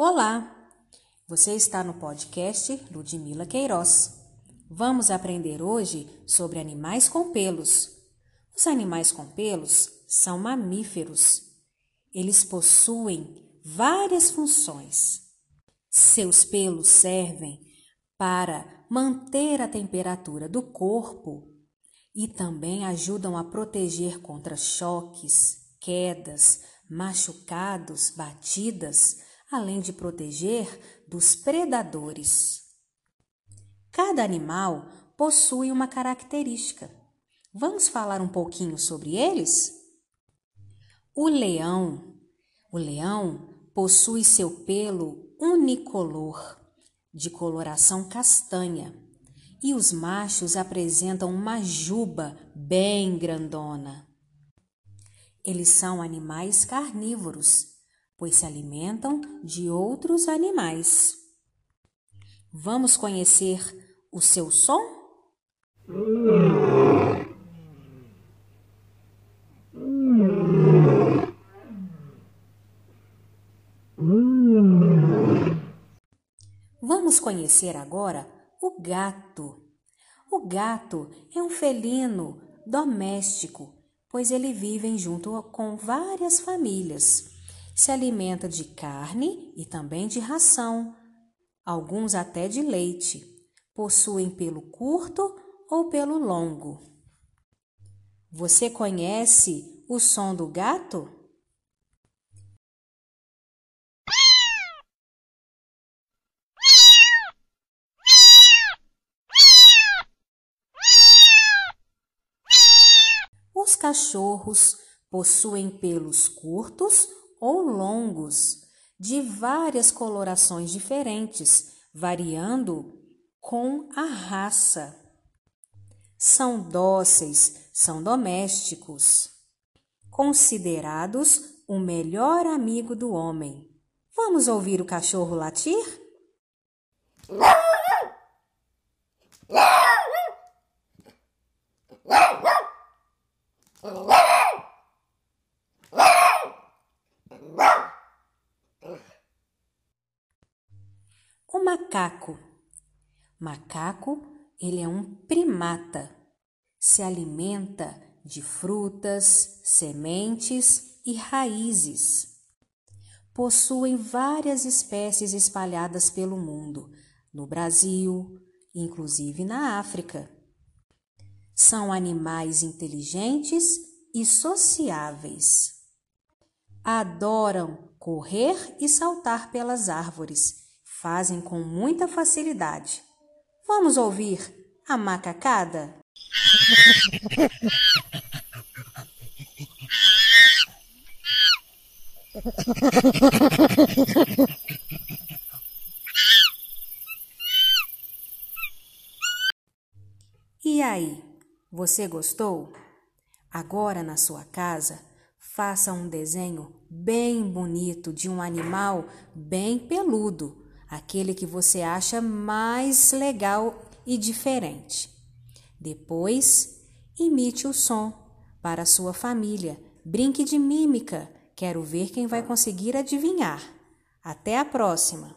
Olá! Você está no podcast Ludmila Queiroz. Vamos aprender hoje sobre animais com pelos. Os animais com pelos são mamíferos. Eles possuem várias funções. Seus pelos servem para manter a temperatura do corpo e também ajudam a proteger contra choques, quedas, machucados, batidas além de proteger dos predadores. Cada animal possui uma característica. Vamos falar um pouquinho sobre eles? O leão. O leão possui seu pelo unicolor, de coloração castanha, e os machos apresentam uma juba bem grandona. Eles são animais carnívoros pois se alimentam de outros animais. Vamos conhecer o seu som? Vamos conhecer agora o gato. O gato é um felino doméstico, pois ele vive junto com várias famílias se alimenta de carne e também de ração, alguns até de leite. Possuem pelo curto ou pelo longo. Você conhece o som do gato? Os cachorros possuem pelos curtos ou longos, de várias colorações diferentes, variando com a raça. São dóceis, são domésticos, considerados o melhor amigo do homem. Vamos ouvir o cachorro latir? macaco. Macaco, ele é um primata. Se alimenta de frutas, sementes e raízes. Possuem várias espécies espalhadas pelo mundo, no Brasil, inclusive na África. São animais inteligentes e sociáveis. Adoram correr e saltar pelas árvores fazem com muita facilidade. Vamos ouvir a macacada? E aí, você gostou? Agora na sua casa, faça um desenho bem bonito de um animal bem peludo aquele que você acha mais legal e diferente. Depois, imite o som para sua família. Brinque de mímica. Quero ver quem vai conseguir adivinhar. Até a próxima!